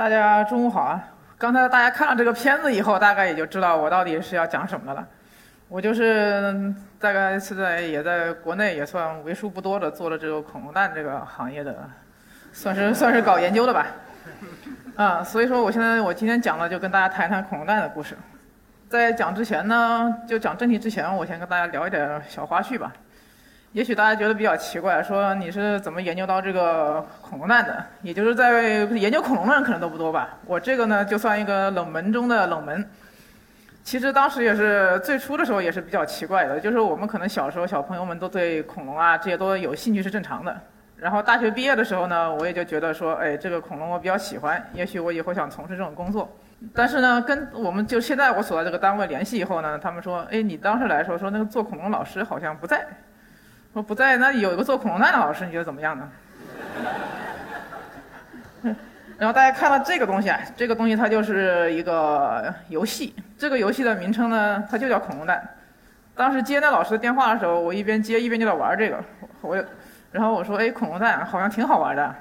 大家中午好啊！刚才大家看了这个片子以后，大概也就知道我到底是要讲什么的了。我就是大概是在也在国内也算为数不多的做了这个恐龙蛋这个行业的，算是 算是搞研究的吧。啊，所以说我现在我今天讲的就跟大家谈一谈恐龙蛋的故事。在讲之前呢，就讲正题之前，我先跟大家聊一点小花絮吧。也许大家觉得比较奇怪，说你是怎么研究到这个恐龙蛋的？也就是在研究恐龙的人可能都不多吧。我这个呢，就算一个冷门中的冷门。其实当时也是最初的时候也是比较奇怪的，就是我们可能小时候小朋友们都对恐龙啊这些都有兴趣是正常的。然后大学毕业的时候呢，我也就觉得说，哎，这个恐龙我比较喜欢，也许我以后想从事这种工作。但是呢，跟我们就现在我所在这个单位联系以后呢，他们说，哎，你当时来说说那个做恐龙老师好像不在。我不在，那有一个做恐龙蛋的老师，你觉得怎么样呢？然后大家看到这个东西啊，这个东西它就是一个游戏，这个游戏的名称呢，它就叫恐龙蛋。当时接那老师的电话的时候，我一边接一边就在玩这个，我，然后我说，哎，恐龙蛋好像挺好玩的，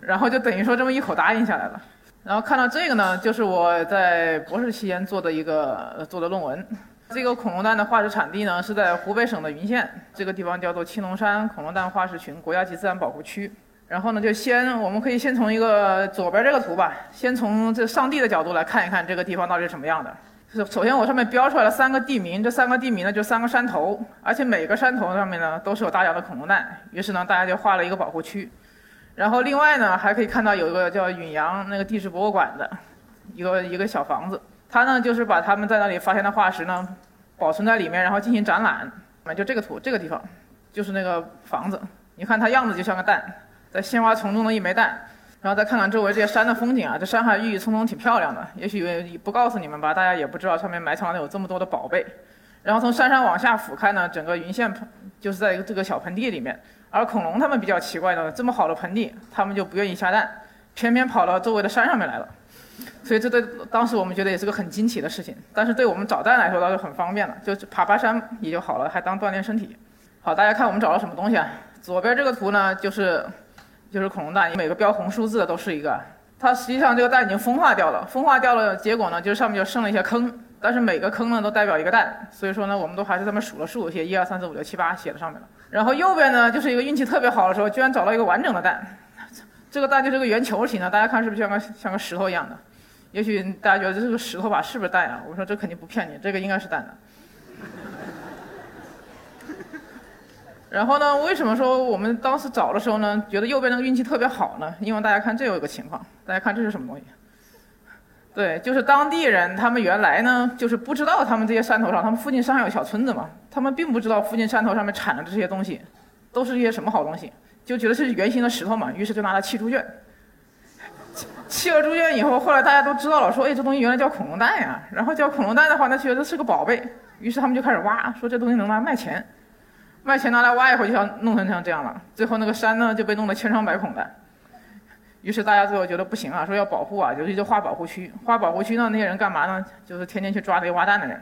然后就等于说这么一口答应下来了。然后看到这个呢，就是我在博士期间做的一个做的论文。这个恐龙蛋的化石产地呢，是在湖北省的云县，这个地方叫做青龙山恐龙蛋化石群国家级自然保护区。然后呢，就先我们可以先从一个左边这个图吧，先从这上帝的角度来看一看这个地方到底是什么样的。首先我上面标出来了三个地名，这三个地名呢就三个山头，而且每个山头上面呢都是有大量的恐龙蛋。于是呢，大家就画了一个保护区。然后另外呢，还可以看到有一个叫允阳那个地质博物馆的一个一个小房子。他呢，就是把他们在那里发现的化石呢，保存在里面，然后进行展览。就这个图，这个地方，就是那个房子。你看它样子就像个蛋，在鲜花丛中的一枚蛋。然后再看看周围这些山的风景啊，这山还郁郁葱葱，挺漂亮的。也许不告诉你们吧，大家也不知道上面埋藏了有这么多的宝贝。然后从山上往下俯瞰呢，整个云县就是在一个这个小盆地里面。而恐龙它们比较奇怪的，这么好的盆地，它们就不愿意下蛋，偏偏跑到周围的山上面来了。所以这对当时我们觉得也是个很惊奇的事情，但是对我们找蛋来说倒是很方便了，就爬爬山也就好了，还当锻炼身体。好，大家看我们找到什么东西啊？左边这个图呢，就是就是恐龙蛋，每个标红数字的都是一个。它实际上这个蛋已经风化掉了，风化掉了，结果呢就是上面就剩了一些坑，但是每个坑呢都代表一个蛋，所以说呢我们都还是这么数了数，写一二三四五六七八写在上面了。然后右边呢就是一个运气特别好的时候，居然找到一个完整的蛋，这个蛋就是个圆球形的，大家看是不是像个像个石头一样的？也许大家觉得这是个石头吧是不是蛋啊？我说这肯定不骗你，这个应该是蛋的。然后呢，为什么说我们当时找的时候呢，觉得右边那个运气特别好呢？因为大家看这有一个情况，大家看这是什么东西？对，就是当地人，他们原来呢就是不知道他们这些山头上，他们附近山上有小村子嘛，他们并不知道附近山头上面产的这些东西都是一些什么好东西，就觉得是圆形的石头嘛，于是就拿来砌猪圈。砌了猪圈以后，后来大家都知道了，说，哎，这东西原来叫恐龙蛋呀。然后叫恐龙蛋的话，那觉得是个宝贝，于是他们就开始挖，说这东西能拿卖钱，卖钱拿来挖以后，就像弄成像这样了。最后那个山呢就被弄得千疮百孔的。于是大家最后觉得不行啊，说要保护啊，尤其就划保护区。划保护区呢，那些人干嘛呢？就是天天去抓那些挖蛋的人。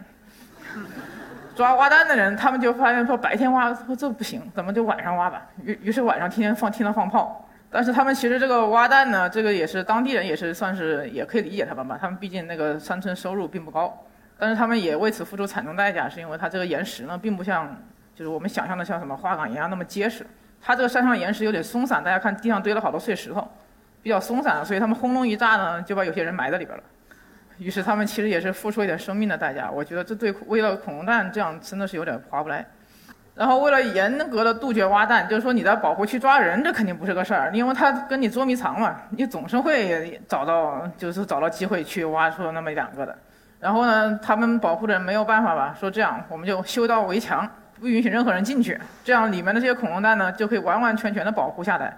抓挖蛋的人，他们就发现说，白天挖说这不行，咱们就晚上挖吧。于于是晚上天天放，天天放炮。但是他们其实这个挖蛋呢，这个也是当地人也是算是也可以理解他们吧。他们毕竟那个山村收入并不高，但是他们也为此付出惨重代价，是因为它这个岩石呢，并不像就是我们想象的像什么花岗岩啊那么结实。它这个山上岩石有点松散，大家看地上堆了好多碎石头，比较松散，所以他们轰隆一炸呢，就把有些人埋在里边了。于是他们其实也是付出一点生命的代价。我觉得这对为了恐龙蛋这样真的是有点划不来。然后为了严格的杜绝挖蛋，就是说你在保护区抓人，这肯定不是个事儿，因为他跟你捉迷藏嘛，你总是会找到，就是找到机会去挖出那么两个的。然后呢，他们保护的人没有办法吧，说这样我们就修道围墙，不允许任何人进去，这样里面的这些恐龙蛋呢就可以完完全全的保护下来，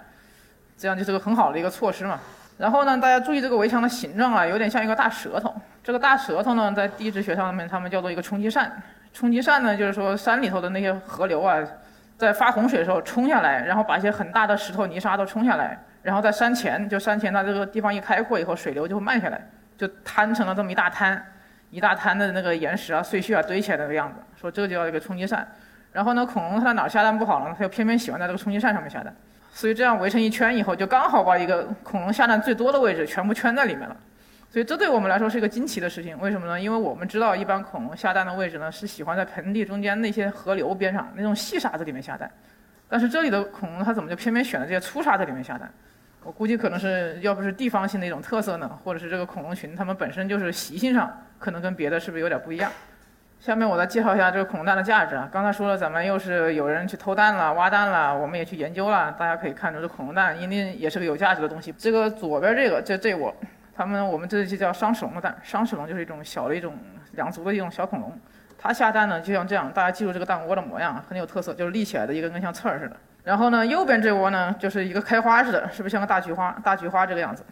这样就是个很好的一个措施嘛。然后呢，大家注意这个围墙的形状啊，有点像一个大舌头。这个大舌头呢，在地质学上面他们叫做一个冲击扇。冲击扇呢，就是说山里头的那些河流啊，在发洪水的时候冲下来，然后把一些很大的石头、泥沙都冲下来，然后在山前，就山前它这个地方一开阔以后，水流就会慢下来，就摊成了这么一大滩，一大滩的那个岩石啊、碎屑啊堆起来那个样子。说这个就叫一个冲击扇。然后呢，恐龙它在哪下蛋不好呢？它就偏偏喜欢在这个冲击扇上面下蛋。所以这样围成一圈以后，就刚好把一个恐龙下蛋最多的位置全部圈在里面了。所以这对我们来说是一个惊奇的事情。为什么呢？因为我们知道一般恐龙下蛋的位置呢是喜欢在盆地中间那些河流边上那种细沙子里面下蛋，但是这里的恐龙它怎么就偏偏选了这些粗沙子里面下蛋？我估计可能是要不是地方性的一种特色呢，或者是这个恐龙群它们本身就是习性上可能跟别的是不是有点不一样？下面我再介绍一下这个恐龙蛋的价值啊。刚才说了，咱们又是有人去偷蛋了、挖蛋了，我们也去研究了。大家可以看出，这恐龙蛋一定也是个有价值的东西。这个左边这个，这这窝，他们我们这就叫双齿龙的蛋。双齿龙就是一种小的一种两足的一种小恐龙，它下蛋呢就像这样，大家记住这个蛋窝的模样，很有特色，就是立起来的一个跟像刺儿似的。然后呢，右边这窝呢就是一个开花似的，是不是像个大菊花？大菊花这个样子。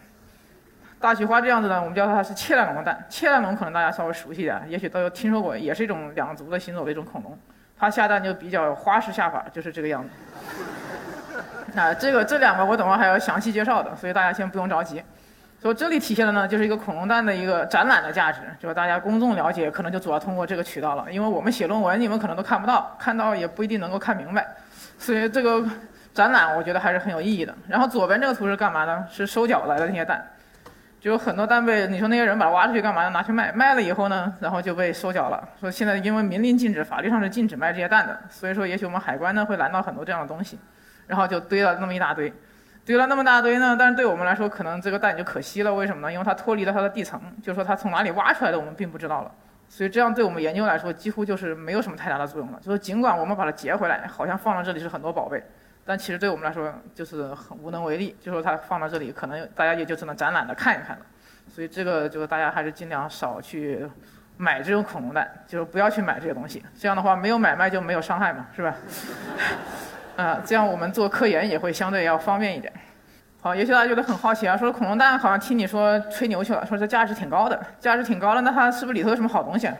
大菊花这样子呢，我们叫它是切蛋龙的蛋。切蛋龙可能大家稍微熟悉一点，也许都有听说过，也是一种两足的行走的一种恐龙。它下蛋就比较花式下法，就是这个样子。那这个这两个我等会还要详细介绍的，所以大家先不用着急。所以这里体现的呢，就是一个恐龙蛋的一个展览的价值，就是大家公众了解，可能就主要通过这个渠道了。因为我们写论文，你们可能都看不到，看到也不一定能够看明白，所以这个展览我觉得还是很有意义的。然后左边这个图是干嘛呢？是收缴来的那些蛋。就有很多蛋被你说那些人把它挖出去干嘛呢？拿去卖，卖了以后呢，然后就被收缴了。说现在因为明令禁止，法律上是禁止卖这些蛋的，所以说也许我们海关呢会拦到很多这样的东西，然后就堆了那么一大堆，堆了那么大堆呢，但是对我们来说可能这个蛋就可惜了，为什么呢？因为它脱离了它的地层，就是说它从哪里挖出来的我们并不知道了，所以这样对我们研究来说几乎就是没有什么太大的作用了。就是尽管我们把它截回来，好像放到这里是很多宝贝。但其实对我们来说就是很无能为力，就说它放到这里，可能大家也就只能展览的看一看了。所以这个就是大家还是尽量少去买这种恐龙蛋，就是不要去买这些东西。这样的话，没有买卖就没有伤害嘛，是吧？啊，这样我们做科研也会相对要方便一点。好，也许大家觉得很好奇啊，说恐龙蛋好像听你说吹牛去了，说这价值挺高的，价值挺高的，那它是不是里头有什么好东西啊？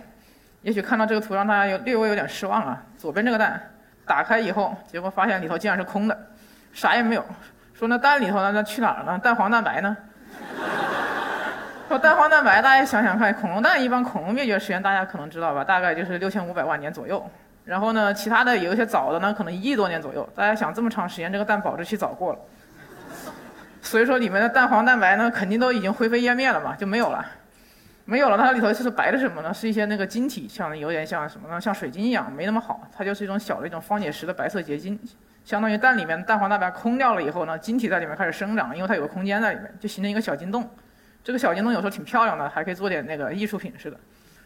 也许看到这个图让大家有略微有点失望啊。左边这个蛋打开以后，结果发现里头竟然是空的，啥也没有。说那蛋里头呢？那去哪儿了？蛋黄蛋白呢？说蛋黄蛋白，大家想想看，恐龙蛋一般恐龙灭绝时间大家可能知道吧？大概就是六千五百万年左右。然后呢，其他的有一些早的呢，可能一亿多年左右。大家想这么长时间，这个蛋保质期早过了，所以说里面的蛋黄蛋白呢，肯定都已经灰飞烟灭了嘛，就没有了，没有了。它里头是白的什么呢？是一些那个晶体，像有点像什么呢？像水晶一样，没那么好。它就是一种小的一种方解石的白色结晶，相当于蛋里面蛋黄蛋白空掉了以后呢，晶体在里面开始生长，因为它有个空间在里面，就形成一个小晶洞。这个小晶洞有时候挺漂亮的，还可以做点那个艺术品似的。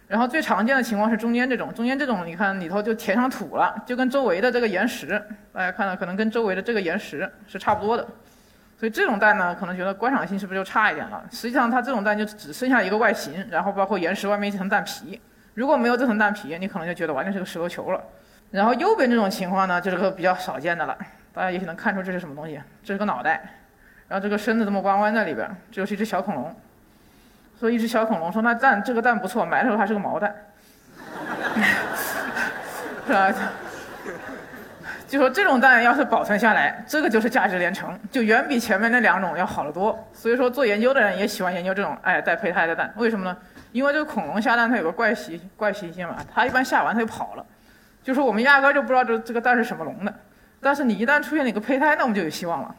然后最常见的情况是中间这种，中间这种你看里头就填上土了，就跟周围的这个岩石，大家看到可能跟周围的这个岩石是差不多的。所以这种蛋呢，可能觉得观赏性是不是就差一点了？实际上它这种蛋就只剩下一个外形，然后包括岩石外面一层蛋皮。如果没有这层蛋皮，你可能就觉得完全是个石头球了。然后右边这种情况呢，就是个比较少见的了。大家也许能看出这是什么东西？这是个脑袋，然后这个身子这么弯弯在里边，这就是一只小恐龙。说一只小恐龙，说那蛋这个蛋不错，买的时候还是个毛蛋，是吧？就说这种蛋要是保存下来，这个就是价值连城，就远比前面那两种要好得多。所以说做研究的人也喜欢研究这种哎带胚胎的蛋，为什么呢？因为这个恐龙下蛋它有个怪习怪习性嘛，它一般下完它就跑了，就是我们压根就不知道这这个蛋是什么龙的，但是你一旦出现了一个胚胎，那我们就有希望了，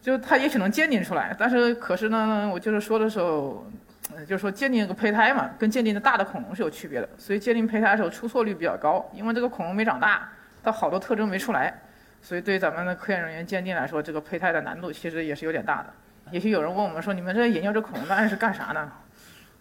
就它也许能鉴定出来，但是可是呢，我就是说的时候。就是说鉴定一个胚胎嘛，跟鉴定的大的恐龙是有区别的，所以鉴定胚胎的时候出错率比较高，因为这个恐龙没长大，它好多特征没出来，所以对咱们的科研人员鉴定来说，这个胚胎的难度其实也是有点大的。也许有人问我们说，你们这研究这恐龙蛋是干啥呢？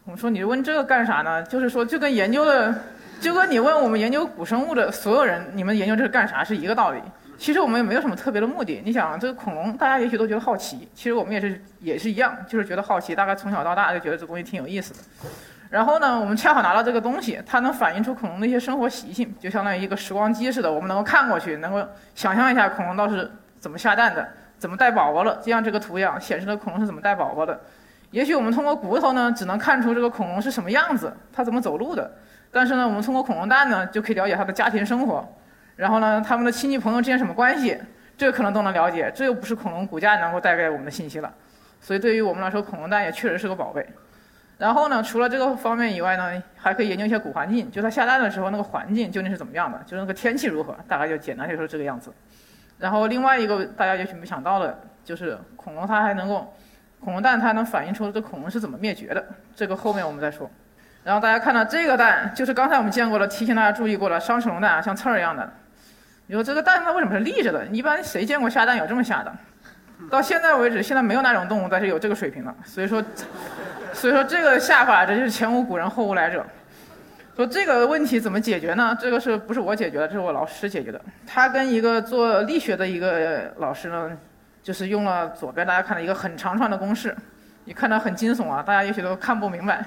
我们说你问这个干啥呢？就是说就跟研究的，就跟你问我们研究古生物的所有人，你们研究这是干啥是一个道理。其实我们也没有什么特别的目的。你想，这个恐龙，大家也许都觉得好奇，其实我们也是也是一样，就是觉得好奇。大概从小到大就觉得这东西挺有意思的。然后呢，我们恰好拿到这个东西，它能反映出恐龙的一些生活习性，就相当于一个时光机似的。我们能够看过去，能够想象一下恐龙到底是怎么下蛋的，怎么带宝宝的。就像这个图样，显示了恐龙是怎么带宝宝的。也许我们通过骨头呢，只能看出这个恐龙是什么样子，它怎么走路的。但是呢，我们通过恐龙蛋呢，就可以了解它的家庭生活。然后呢，他们的亲戚朋友之间什么关系，这可能都能了解。这又不是恐龙骨架能够带给我们的信息了。所以对于我们来说，恐龙蛋也确实是个宝贝。然后呢，除了这个方面以外呢，还可以研究一些古环境，就它下蛋的时候那个环境究竟是怎么样的，就是那个天气如何，大概就简单就说这个样子。然后另外一个大家也许没想到的，就是恐龙它还能够，恐龙蛋它能反映出这恐龙是怎么灭绝的，这个后面我们再说。然后大家看到这个蛋，就是刚才我们见过的，提醒大家注意过了，双齿龙蛋啊，像刺儿一样的。你说这个蛋它为什么是立着的？一般谁见过下蛋有这么下的？到现在为止，现在没有哪种动物但是有这个水平的。所以说，所以说这个下法，这就是前无古人后无来者。说这个问题怎么解决呢？这个是不是我解决的？这是我老师解决的。他跟一个做力学的一个老师呢，就是用了左边大家看的一个很长串的公式，你看到很惊悚啊，大家也许都看不明白。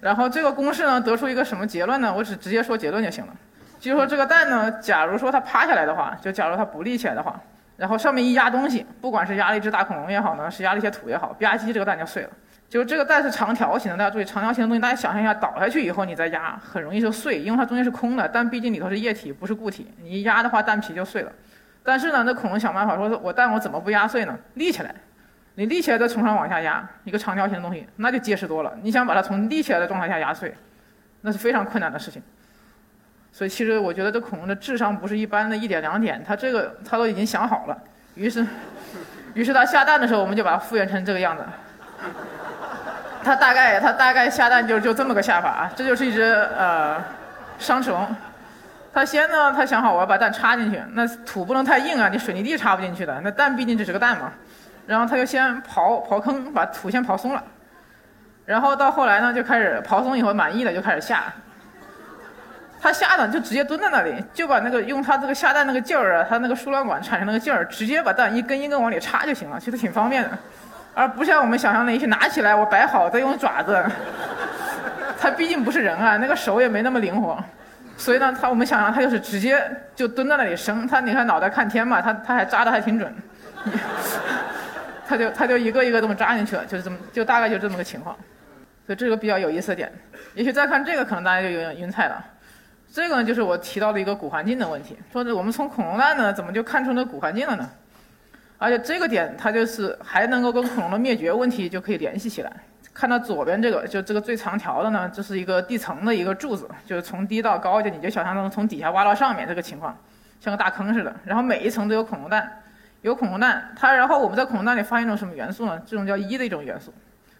然后这个公式呢，得出一个什么结论呢？我只直接说结论就行了。就说这个蛋呢，假如说它趴下来的话，就假如它不立起来的话，然后上面一压东西，不管是压了一只大恐龙也好呢，是压了一些土也好，吧唧这个蛋就碎了。就这个蛋是长条形的，大家注意长条形的东西，大家想象一下，倒下去以后你再压，很容易就碎，因为它中间是空的，但毕竟里头是液体，不是固体，你一压的话，蛋皮就碎了。但是呢，那恐龙想办法说，我蛋我怎么不压碎呢？立起来。你立起来再从上往下压一个长条形的东西，那就结实多了。你想把它从立起来的状态下压碎，那是非常困难的事情。所以其实我觉得这恐龙的智商不是一般的一点两点，它这个它都已经想好了。于是，于是它下蛋的时候，我们就把它复原成这个样子。它大概它大概下蛋就就这么个下法，这就是一只呃双齿龙。它先呢，它想好我要把蛋插进去，那土不能太硬啊，你水泥地插不进去的。那蛋毕竟只是个蛋嘛。然后他就先刨刨坑，把土先刨松了，然后到后来呢，就开始刨松以后满意了，就开始下。他下呢，就直接蹲在那里，就把那个用他这个下蛋那个劲儿啊，他那个输卵管产生那个劲儿，直接把蛋一根一根往里插就行了，其实挺方便的，而不像我们想象的，一些拿起来我摆好再用爪子。他毕竟不是人啊，那个手也没那么灵活，所以呢，他我们想象他就是直接就蹲在那里生。他你看脑袋看天嘛，他他还扎的还挺准。他就他就一个一个这么扎进去了，就是这么就大概就这么个情况，所以这个比较有意思点。也许再看这个，可能大家就有点晕菜了。这个呢，就是我提到的一个古环境的问题，说是我们从恐龙蛋呢，怎么就看出那古环境了呢？而且这个点它就是还能够跟恐龙的灭绝问题就可以联系起来。看到左边这个，就这个最长条的呢，这是一个地层的一个柱子，就是从低到高，就你就想象成从底下挖到上面这个情况，像个大坑似的。然后每一层都有恐龙蛋。有恐龙蛋，它然后我们在恐龙蛋里发现一种什么元素呢？这种叫一的一种元素，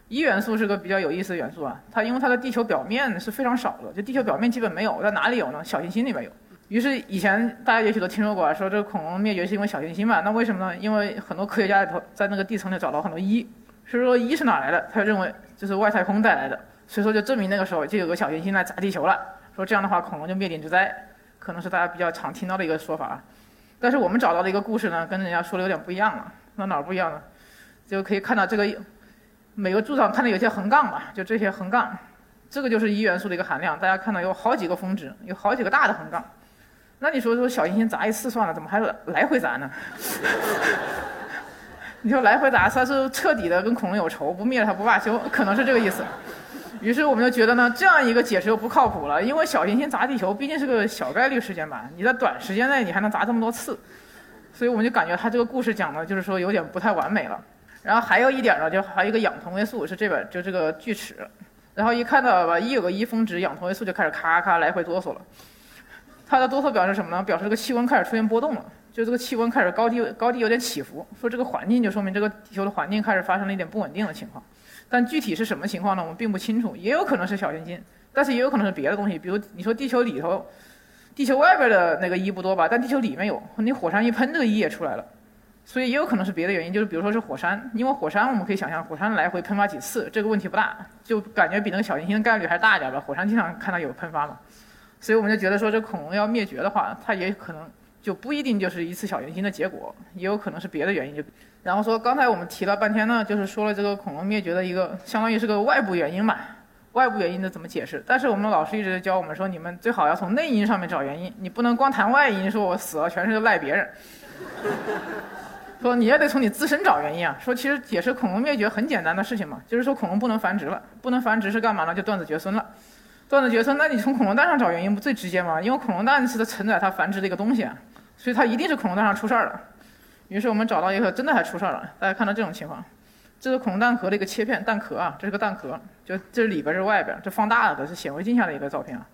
一元素是个比较有意思的元素啊。它因为它的地球表面是非常少的，就地球表面基本没有，在哪里有呢？小行星里面有。于是以前大家也许都听说过，啊说这个恐龙灭绝是因为小行星嘛？那为什么呢？因为很多科学家里头在那个地层里找到很多一，所以说一是哪来的？他就认为就是外太空带来的，所以说就证明那个时候就有个小行星来砸地球了。说这样的话恐龙就灭顶之灾，可能是大家比较常听到的一个说法啊。但是我们找到的一个故事呢，跟人家说的有点不一样了。那哪儿不一样呢？就可以看到这个每个柱上看到有些横杠吧，就这些横杠，这个就是一元素的一个含量。大家看到有好几个峰值，有好几个大的横杠。那你说说小行星砸一次算了，怎么还来回砸呢？你说来回砸，算是彻底的跟恐龙有仇，不灭了它不罢休，可能是这个意思。于是我们就觉得呢，这样一个解释又不靠谱了，因为小行星砸地球毕竟是个小概率事件吧，你在短时间内你还能砸这么多次，所以我们就感觉他这个故事讲的就是说有点不太完美了。然后还有一点呢，就还有一个氧同位素是这边就这个锯齿，然后一看到吧，一有个一峰值，氧同位素就开始咔咔来回哆嗦了。它的哆嗦表示什么呢？表示这个气温开始出现波动了，就这个气温开始高低高低有点起伏，说这个环境就说明这个地球的环境开始发生了一点不稳定的情况。但具体是什么情况呢？我们并不清楚，也有可能是小行星，但是也有可能是别的东西。比如你说地球里头，地球外边的那个一不多吧，但地球里面有，你火山一喷，这个一也出来了，所以也有可能是别的原因。就是比如说是火山，因为火山我们可以想象，火山来回喷发几次，这个问题不大，就感觉比那个小行星的概率还大一点吧。火山经常看到有喷发嘛，所以我们就觉得说这恐龙要灭绝的话，它也可能就不一定就是一次小行星的结果，也有可能是别的原因就。然后说，刚才我们提了半天呢，就是说了这个恐龙灭绝的一个，相当于是个外部原因吧。外部原因的怎么解释？但是我们老师一直在教我们说，你们最好要从内因上面找原因，你不能光谈外因，说我死了全是赖别人。说你也得从你自身找原因啊。说其实解释恐龙灭绝很简单的事情嘛，就是说恐龙不能繁殖了，不能繁殖是干嘛呢？就断子绝孙了。断子绝孙，那你从恐龙蛋上找原因不最直接吗？因为恐龙蛋是它承载它繁殖的一个东西啊，所以它一定是恐龙蛋上出事儿了。于是我们找到一个真的还出事儿了，大家看到这种情况，这是恐龙蛋壳的一个切片，蛋壳啊，这是个蛋壳，就这里边，是外边，这放大了的是显微镜下的一个照片啊，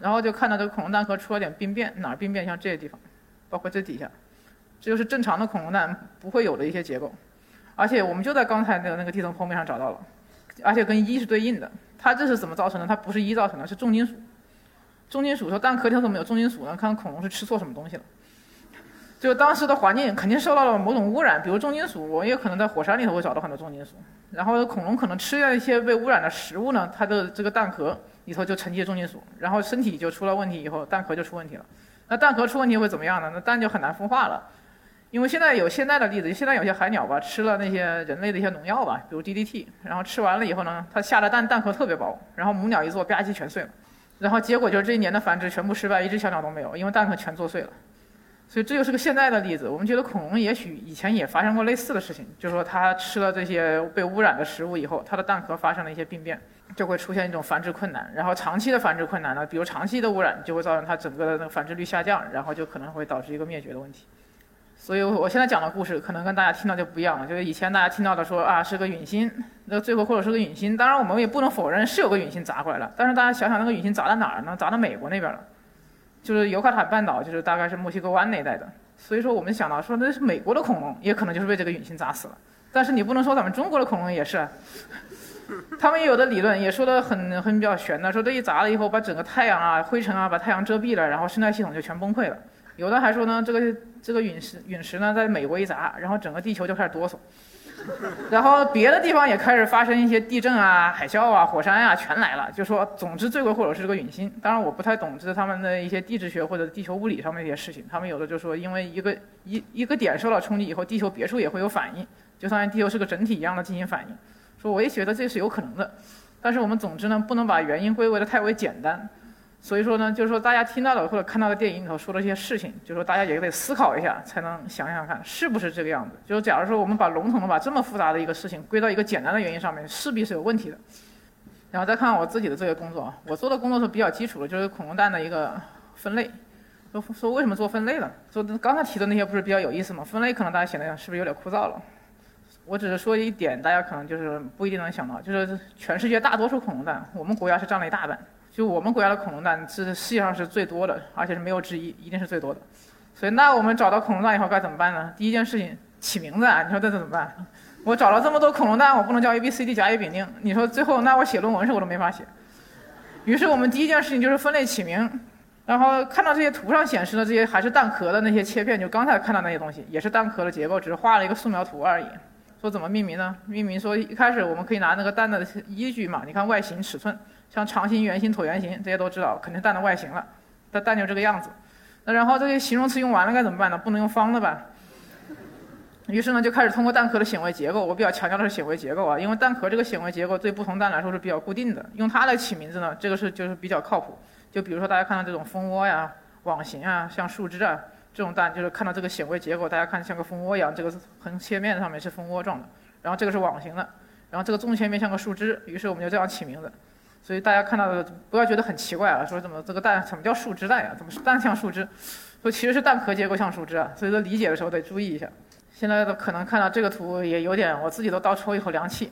然后就看到这个恐龙蛋壳出了点病变，哪儿病变？像这些地方，包括这底下，这就是正常的恐龙蛋不会有的一些结构，而且我们就在刚才那个那个地层剖面上找到了，而且跟一是对应的。它这是怎么造成的？它不是一造成的，是重金属。重金属说蛋壳里头怎么有重金属呢？看恐龙是吃错什么东西了。就当时的环境肯定受到了某种污染，比如重金属，我也可能在火山里头会找到很多重金属。然后恐龙可能吃了一些被污染的食物呢，它的这个蛋壳里头就沉积重金属，然后身体就出了问题，以后蛋壳就出问题了。那蛋壳出问题会怎么样呢？那蛋就很难孵化了。因为现在有现在的例子，现在有些海鸟吧，吃了那些人类的一些农药吧，比如 DDT，然后吃完了以后呢，它下的蛋蛋壳特别薄，然后母鸟一做吧唧全碎了，然后结果就是这一年的繁殖全部失败，一只小鸟都没有，因为蛋壳全做碎了。所以这就是个现在的例子。我们觉得恐龙也许以前也发生过类似的事情，就是说它吃了这些被污染的食物以后，它的蛋壳发生了一些病变，就会出现一种繁殖困难。然后长期的繁殖困难呢，比如长期的污染就会造成它整个的那个繁殖率下降，然后就可能会导致一个灭绝的问题。所以，我现在讲的故事可能跟大家听到就不一样了。就是以前大家听到的说啊是个陨星，那最后或者是个陨星。当然，我们也不能否认是有个陨星砸过来了。但是大家想想，那个陨星砸在哪儿呢？砸到美国那边了，就是尤卡坦半岛，就是大概是墨西哥湾那一带的。所以说，我们想到说那是美国的恐龙，也可能就是被这个陨星砸死了。但是你不能说咱们中国的恐龙也是，他们也有的理论也说的很很比较悬的，说这一砸了以后，把整个太阳啊、灰尘啊，把太阳遮蔽了，然后生态系统就全崩溃了。有的还说呢，这个这个陨石陨石呢，在美国一砸，然后整个地球就开始哆嗦，然后别的地方也开始发生一些地震啊、海啸啊、火山啊，全来了。就说总之罪魁祸首是这个陨星。当然我不太懂这他们的一些地质学或者地球物理上面一些事情。他们有的就说，因为一个一一个点受到冲击以后，地球别处也会有反应，就像地球是个整体一样的进行反应。说我也觉得这是有可能的，但是我们总之呢，不能把原因归为的太为简单。所以说呢，就是说大家听到的或者看到的电影里头说的一些事情，就是说大家也得思考一下，才能想想看是不是这个样子。就是假如说我们把笼统的把这么复杂的一个事情归到一个简单的原因上面，势必是有问题的。然后再看我自己的这个工作，我做的工作是比较基础的，就是恐龙蛋的一个分类。说说为什么做分类呢？说刚才提的那些不是比较有意思吗？分类可能大家显得是不是有点枯燥了？我只是说一点，大家可能就是不一定能想到，就是全世界大多数恐龙蛋，我们国家是占了一大半。就我们国家的恐龙蛋是世界上是最多的，而且是没有之一，一定是最多的。所以，那我们找到恐龙蛋以后该怎么办呢？第一件事情起名字啊！你说这怎么办？我找了这么多恐龙蛋，我不能叫 A B C D 甲乙丙丁。你说最后那我写论文时我都没法写。于是我们第一件事情就是分类起名，然后看到这些图上显示的这些还是蛋壳的那些切片，就刚才看到那些东西，也是蛋壳的结构，只是画了一个素描图而已。说怎么命名呢？命名说一开始我们可以拿那个蛋的依据嘛，你看外形尺寸。像长形、圆形、椭圆形这些都知道，肯定蛋的外形了。它蛋就这个样子。那然后这些形容词用完了该怎么办呢？不能用方的吧？于是呢，就开始通过蛋壳的显微结构。我比较强调的是显微结构啊，因为蛋壳这个显微结构对不同蛋来说是比较固定的。用它来起名字呢，这个是就是比较靠谱。就比如说大家看到这种蜂窝呀、网形啊、像树枝啊这种蛋，就是看到这个显微结构，大家看像个蜂窝一样，这个横切面上面是蜂窝状的，然后这个是网形的，然后这个纵切面像个树枝，于是我们就这样起名字。所以大家看到的不要觉得很奇怪啊，说怎么这个蛋怎么叫树枝蛋呀？怎么是蛋像树枝？说其实是蛋壳结构像树枝啊，所以说理解的时候得注意一下。现在可能看到这个图也有点，我自己都倒抽一口凉气，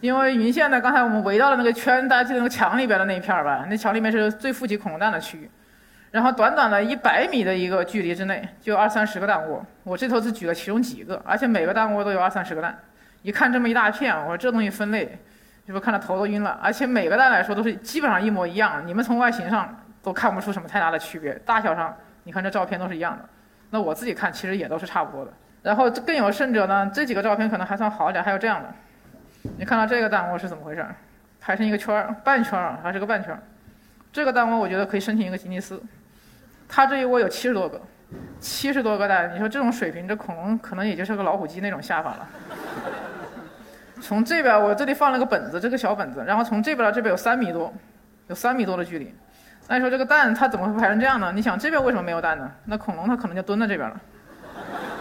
因为云线呢，刚才我们围到了那个圈，大家记得那个墙里边的那一片儿吧？那墙里面是最富集恐龙蛋的区域，然后短短的一百米的一个距离之内，就二三十个蛋窝。我这头只举了其中几个，而且每个蛋窝都有二三十个蛋。一看这么一大片，我说这东西分类。就是看到头都晕了？而且每个蛋来说都是基本上一模一样，你们从外形上都看不出什么太大的区别，大小上你看这照片都是一样的。那我自己看其实也都是差不多的。然后更有甚者呢，这几个照片可能还算好点，还有这样的，你看到这个蛋窝是怎么回事？排成一个圈儿，半圈儿还是个半圈儿。这个蛋窝我觉得可以申请一个吉尼斯，它这一窝有七十多个，七十多个蛋，你说这种水平，这恐龙可能也就是个老虎机那种下法了。从这边，我这里放了个本子，这个小本子，然后从这边到这边有三米多，有三米多的距离。那你说这个蛋它怎么会排成这样呢？你想这边为什么没有蛋呢？那恐龙它可能就蹲在这边了，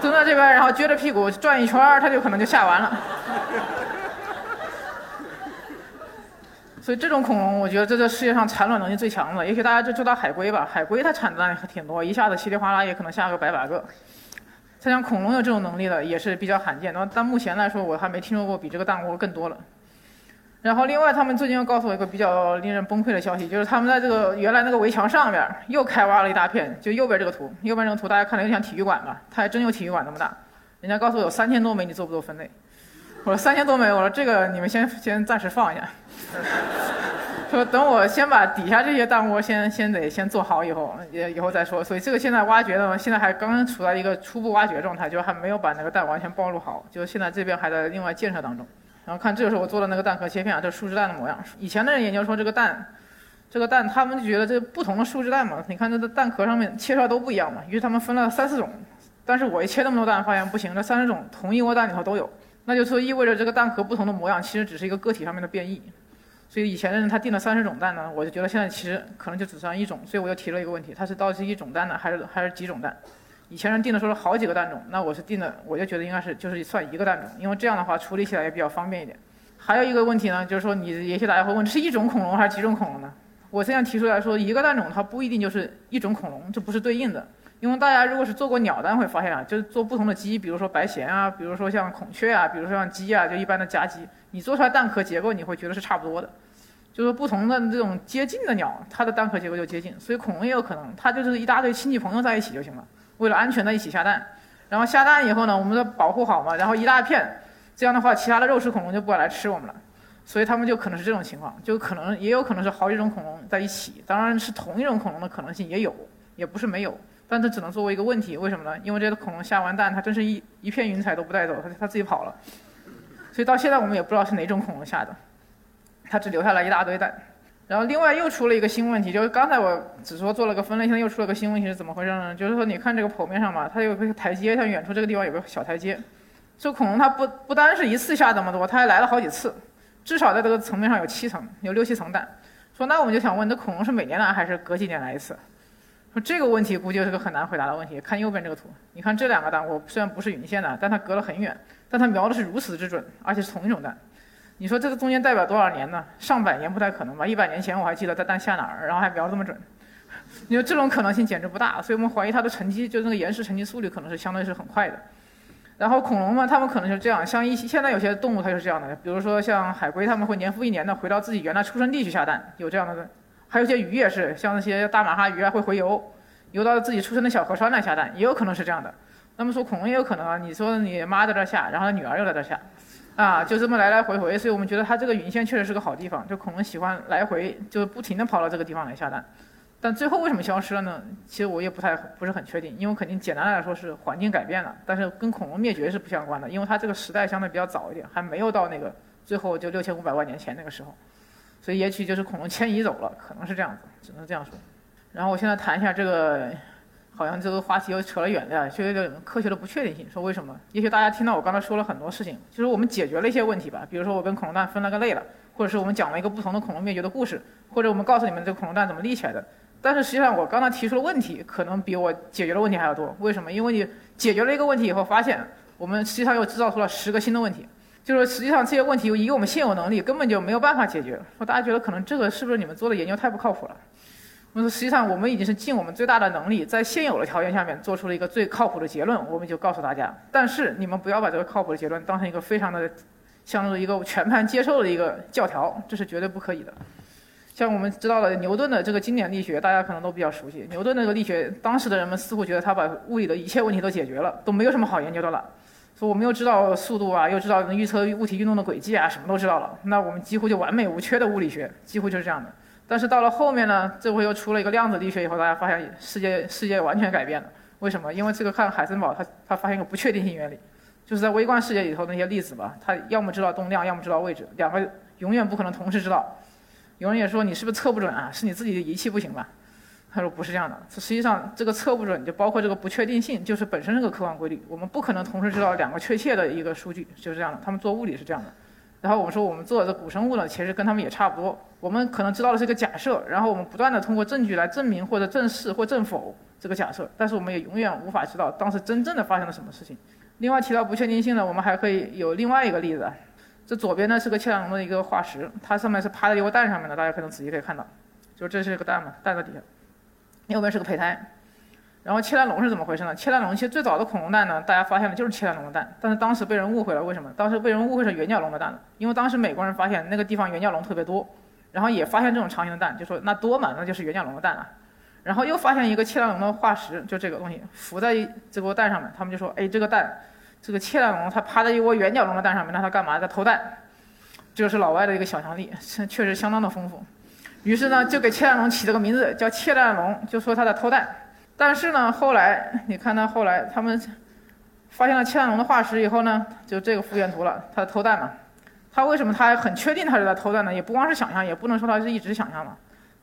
蹲在这边，然后撅着屁股转一圈它就可能就下完了。所以这种恐龙，我觉得这个世界上产卵能力最强的，也许大家就知道海龟吧，海龟它产蛋还挺多，一下子稀里哗啦也可能下个百把个。像恐龙有这种能力的也是比较罕见，那但目前来说我还没听说过比这个蛋窝更多了。然后另外他们最近又告诉我一个比较令人崩溃的消息，就是他们在这个原来那个围墙上面又开挖了一大片，就右边这个图，右边这个图大家看着有点像体育馆吧？它还真有体育馆那么大。人家告诉我有三千多枚，你做不做分类？我说三千多枚，我说这个你们先先暂时放一下。说等我先把底下这些蛋窝先先得先做好以后，也以后再说。所以这个现在挖掘的，现在还刚刚处在一个初步挖掘状态，就还没有把那个蛋完全暴露好，就现在这边还在另外建设当中。然后看，这就是我做的那个蛋壳切片啊，这树脂蛋的模样。以前的人研究说这个蛋，这个蛋他们就觉得这不同的树脂蛋嘛，你看这个蛋壳上面切出来都不一样嘛，于是他们分了三四种。但是我一切那么多蛋，发现不行，这三十种同一窝蛋里头都有，那就说意味着这个蛋壳不同的模样其实只是一个个体上面的变异。所以以前的人他定了三十种蛋呢，我就觉得现在其实可能就只剩一种，所以我又提了一个问题，它是到底是一种蛋呢，还是还是几种蛋？以前人定的时候是好几个蛋种，那我是定的，我就觉得应该是就是算一个蛋种，因为这样的话处理起来也比较方便一点。还有一个问题呢，就是说你也许大家会问，是一种恐龙还是几种恐龙呢？我现在提出来说，一个蛋种它不一定就是一种恐龙，这不是对应的。因为大家如果是做过鸟蛋，会发现啊，就是做不同的鸡，比如说白鹇啊，比如说像孔雀啊，比如说像鸡啊，就一般的家鸡，你做出来蛋壳结构你会觉得是差不多的。就是不同的这种接近的鸟，它的蛋壳结构就接近，所以恐龙也有可能，它就是一大堆亲戚朋友在一起就行了，为了安全的一起下蛋，然后下蛋以后呢，我们都保护好嘛，然后一大片，这样的话，其他的肉食恐龙就不敢来吃我们了，所以他们就可能是这种情况，就可能也有可能是好几种恐龙在一起，当然是同一种恐龙的可能性也有，也不是没有，但这只能作为一个问题，为什么呢？因为这个恐龙下完蛋，它真是一一片云彩都不带走，它它自己跑了，所以到现在我们也不知道是哪种恐龙下的，它只留下来一大堆蛋。然后另外又出了一个新问题，就是刚才我只说做了个分类，现在又出了个新问题是怎么回事呢？就是说你看这个剖面上嘛，它有个台阶，像远处这个地方有个小台阶。这恐龙它不不单是一次下这么多，它还来了好几次，至少在这个层面上有七层，有六七层蛋。说那我们就想问，这恐龙是每年来还是隔几年来一次？说这个问题估计是个很难回答的问题。看右边这个图，你看这两个蛋，我虽然不是云线的，但它隔了很远，但它瞄的是如此之准，而且是同一种蛋。你说这个中间代表多少年呢？上百年不太可能吧？一百年前我还记得在蛋下哪儿，然后还瞄这么准。你说这种可能性简直不大，所以我们怀疑它的沉积，就那个岩石沉积速率可能是相对是很快的。然后恐龙嘛，它们可能是这样，像一些现在有些动物它就是这样的，比如说像海龟，它们会年复一年的回到自己原来出生地去下蛋，有这样的。还有些鱼也是，像那些大马哈鱼啊会回游，游到自己出生的小河川来下蛋，也有可能是这样的。那么说恐龙也有可能啊，你说你妈在这下，然后女儿又在这下。啊，就这么来来回回，所以我们觉得它这个云线确实是个好地方，就恐龙喜欢来回，就不停地跑到这个地方来下蛋。但最后为什么消失了呢？其实我也不太不是很确定，因为肯定简单来说是环境改变了，但是跟恐龙灭绝是不相关的，因为它这个时代相对比较早一点，还没有到那个最后就六千五百万年前那个时候，所以也许就是恐龙迁移走了，可能是这样子，只能这样说。然后我现在谈一下这个。好像这个话题又扯了远了，就有点科学的不确定性。说为什么？也许大家听到我刚才说了很多事情，就是我们解决了一些问题吧。比如说我跟恐龙蛋分了个类了，或者是我们讲了一个不同的恐龙灭绝的故事，或者我们告诉你们这个恐龙蛋怎么立起来的。但是实际上我刚才提出的问题，可能比我解决的问题还要多。为什么？因为你解决了一个问题以后，发现我们实际上又制造出了十个新的问题。就是实际上这些问题以我们现有能力根本就没有办法解决。说大家觉得可能这个是不是你们做的研究太不靠谱了？那么实际上，我们已经是尽我们最大的能力，在现有的条件下面做出了一个最靠谱的结论，我们就告诉大家。但是你们不要把这个靠谱的结论当成一个非常的，像是一个全盘接受的一个教条，这是绝对不可以的。像我们知道的牛顿的这个经典力学，大家可能都比较熟悉。牛顿那个力学，当时的人们似乎觉得他把物理的一切问题都解决了，都没有什么好研究的了。说我们又知道速度啊，又知道能预测物体运动的轨迹啊，什么都知道了，那我们几乎就完美无缺的物理学，几乎就是这样的。但是到了后面呢，这回又出了一个量子力学以后，大家发现世界世界完全改变了。为什么？因为这个看海森堡，他他发现一个不确定性原理，就是在微观世界里头那些粒子吧，它要么知道动量，要么知道位置，两个永远不可能同时知道。有人也说你是不是测不准啊？是你自己的仪器不行吧？他说不是这样的，实际上这个测不准就包括这个不确定性，就是本身是个客观规律，我们不可能同时知道两个确切的一个数据，就是这样的。他们做物理是这样的。然后我们说，我们做的古生物呢，其实跟他们也差不多。我们可能知道的是一个假设，然后我们不断的通过证据来证明或者证实或证否这个假设，但是我们也永远无法知道当时真正的发生了什么事情。另外提到不确定性呢，我们还可以有另外一个例子。这左边呢是个切朗龙的一个化石，它上面是趴在一个蛋上面的，大家可能仔细可以看到，就这是个蛋嘛，蛋在底下。右边是个胚胎，然后切蛋龙是怎么回事呢？切蛋龙其实最早的恐龙蛋呢，大家发现了就是切蛋龙的蛋，但是当时被人误会了，为什么？当时被人误会成原角龙的蛋了，因为当时美国人发现那个地方原角龙特别多，然后也发现这种长形的蛋，就说那多嘛，那就是原角龙的蛋了。然后又发现一个切蛋龙的化石，就这个东西浮在这个蛋上面，他们就说，哎，这个蛋，这个切蛋龙它趴在一窝圆角龙的蛋上面，那它干嘛？在偷蛋。这就是老外的一个想象力，确实相当的丰富。于是呢，就给切蛋龙起了个名字叫切蛋龙，就说它在偷蛋。但是呢，后来你看到后来他们发现了切蛋龙的化石以后呢，就这个复原图了，它偷蛋嘛。它为什么它很确定它是在偷蛋呢？也不光是想象，也不能说它是一直想象嘛。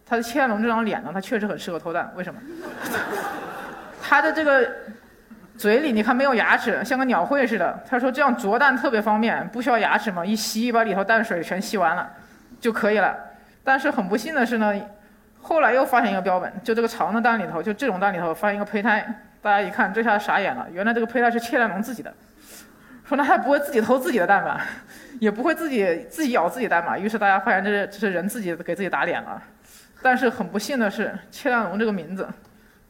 它的切蛋龙这张脸呢，它确实很适合偷蛋。为什么？它的这个嘴里你看没有牙齿，像个鸟喙似的。他说这样啄蛋特别方便，不需要牙齿嘛，一吸把里头蛋水全吸完了就可以了。但是很不幸的是呢。后来又发现一个标本，就这个长的蛋里头，就这种蛋里头发现一个胚胎，大家一看，这下傻眼了，原来这个胚胎是切蛋龙自己的，说那他不会自己偷自己的蛋吧，也不会自己自己咬自己蛋吧，于是大家发现这是这是人自己给自己打脸了，但是很不幸的是，切蛋龙这个名字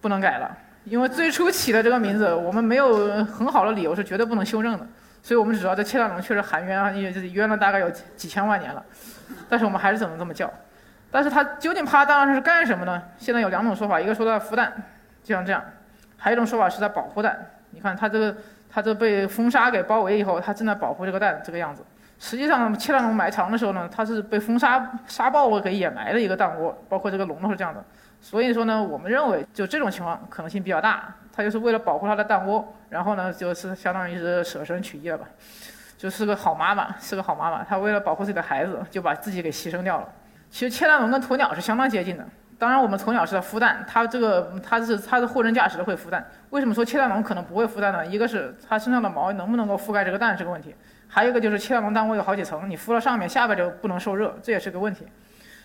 不能改了，因为最初起的这个名字，我们没有很好的理由是绝对不能修正的，所以我们只知道这切蛋龙确实含冤啊，因为冤了大概有几几千万年了，但是我们还是只能这么叫。但是它究竟趴蛋上是干什么呢？现在有两种说法，一个说在孵蛋，就像这样；还有一种说法是在保护蛋。你看它这个，它这被风沙给包围以后，它正在保护这个蛋，这个样子。实际上，切蛋龙埋藏的时候呢，它是被风沙沙暴给掩埋的一个蛋窝，包括这个笼都是这样的。所以说呢，我们认为就这种情况可能性比较大，它就是为了保护它的蛋窝，然后呢就是相当于是舍身取义了吧，就是个好妈妈，是个好妈妈，她为了保护自己的孩子，就把自己给牺牲掉了。其实切蛋龙跟鸵鸟是相当接近的，当然我们鸵鸟是在孵蛋，它这个它是它是货真价实的会孵蛋。为什么说切蛋龙可能不会孵蛋呢？一个是它身上的毛能不能够覆盖这个蛋是个问题，还有一个就是切蛋龙蛋窝有好几层，你孵了上面，下边就不能受热，这也是个问题。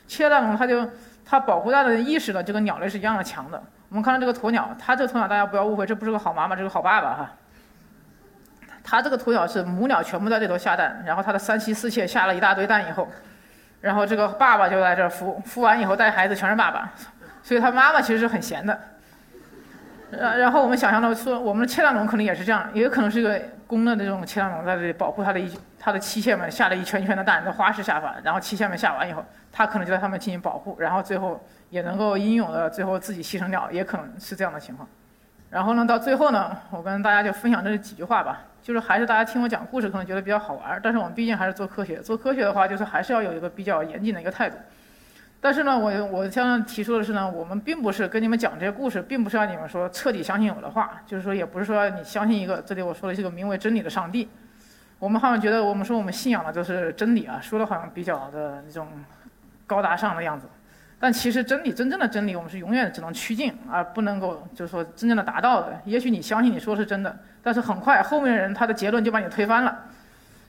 切蛋龙它就它保护蛋的意识呢，就跟鸟类是一样的强的。我们看到这个鸵鸟，它这鸵鸟大家不要误会，这不是个好妈妈，这是个好爸爸哈。它这个鸵鸟是母鸟全部在这头下蛋，然后它的三妻四妾下了一大堆蛋以后。然后这个爸爸就在这儿孵，孵完以后带孩子全是爸爸，所以他妈妈其实是很闲的。然然后我们想象到说，我们的切蛋龙可能也是这样，也有可能是一个公的那种切蛋龙在这里保护它的一它的妻妾们下了一圈圈的蛋，在花式下法，然后妻妾们下完以后，它可能就在它们进行保护，然后最后也能够英勇的最后自己牺牲掉，也可能是这样的情况。然后呢，到最后呢，我跟大家就分享这几句话吧。就是还是大家听我讲故事可能觉得比较好玩儿，但是我们毕竟还是做科学。做科学的话，就是还是要有一个比较严谨的一个态度。但是呢，我我想提出的是呢，我们并不是跟你们讲这些故事，并不是让你们说彻底相信我的话，就是说也不是说你相信一个这里我说的这个名为真理的上帝。我们好像觉得我们说我们信仰的就是真理啊，说的好像比较的那种高大上的样子。但其实真理，真正的真理，我们是永远只能趋近，而不能够就是说真正的达到的。也许你相信你说是真的，但是很快后面人他的结论就把你推翻了。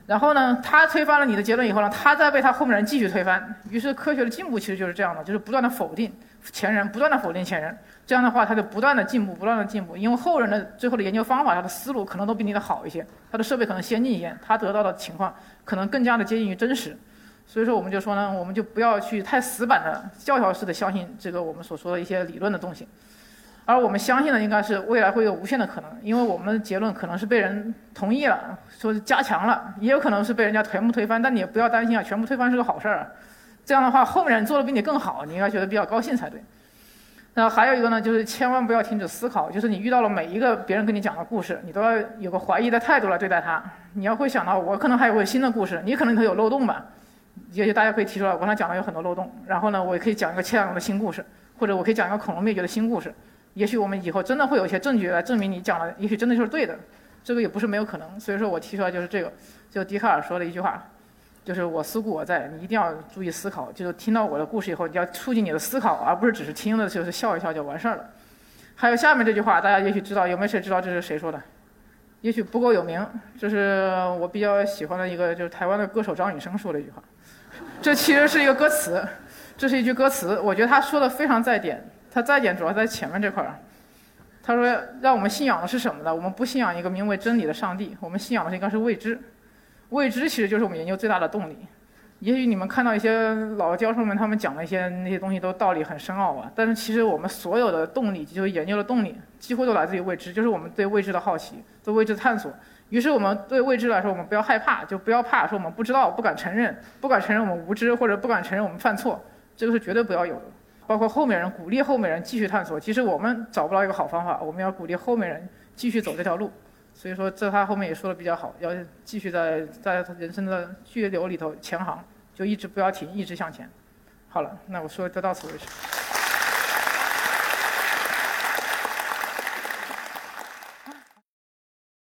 然后呢，他推翻了你的结论以后呢，他再被他后面人继续推翻。于是科学的进步其实就是这样的，就是不断的否定前人，不断的否定前人。这样的话，他就不断的进步，不断的进步。因为后人的最后的研究方法，他的思路可能都比你的好一些，他的设备可能先进一些，他得到的情况可能更加的接近于真实。所以说，我们就说呢，我们就不要去太死板的教条式的相信这个我们所说的一些理论的东西，而我们相信的应该是未来会有无限的可能，因为我们的结论可能是被人同意了，说是加强了，也有可能是被人家全部推翻，但你也不要担心啊，全部推翻是个好事儿，这样的话后面人做的比你更好，你应该觉得比较高兴才对。那还有一个呢，就是千万不要停止思考，就是你遇到了每一个别人跟你讲的故事，你都要有个怀疑的态度来对待它，你要会想到我可能还有个新的故事，你可能里头有漏洞吧。也许大家可以提出来，我刚才讲的有很多漏洞，然后呢，我也可以讲一个切蛋龙的新故事，或者我可以讲一个恐龙灭绝的新故事。也许我们以后真的会有一些证据来证明你讲的，也许真的就是对的，这个也不是没有可能。所以说我提出来就是这个，就笛卡尔说的一句话，就是我思故我在，你一定要注意思考，就是听到我的故事以后，你要促进你的思考，而不是只是听了就是笑一笑就完事儿了。还有下面这句话，大家也许知道，有没有谁知道这是谁说的？也许不够有名，这是我比较喜欢的一个，就是台湾的歌手张雨生说的一句话。这其实是一个歌词，这是一句歌词。我觉得他说的非常在点，他在点主要在前面这块儿。他说：“让我们信仰的是什么呢？我们不信仰一个名为真理的上帝，我们信仰的应该是未知。未知其实就是我们研究最大的动力。也许你们看到一些老教授们他们讲的一些那些东西都道理很深奥啊，但是其实我们所有的动力，就是研究的动力，几乎都来自于未知，就是我们对未知的好奇，对未知的探索。于是我们对未知来说，我们不要害怕，就不要怕说我们不知道，不敢承认，不敢承认我们无知，或者不敢承认我们犯错，这个是绝对不要有的。包括后面人鼓励后面人继续探索，其实我们找不到一个好方法，我们要鼓励后面人继续走这条路。所以说，这他后面也说的比较好，要继续在在人生的巨流里头前行，就一直不要停，一直向前。好了，那我说就到此为止。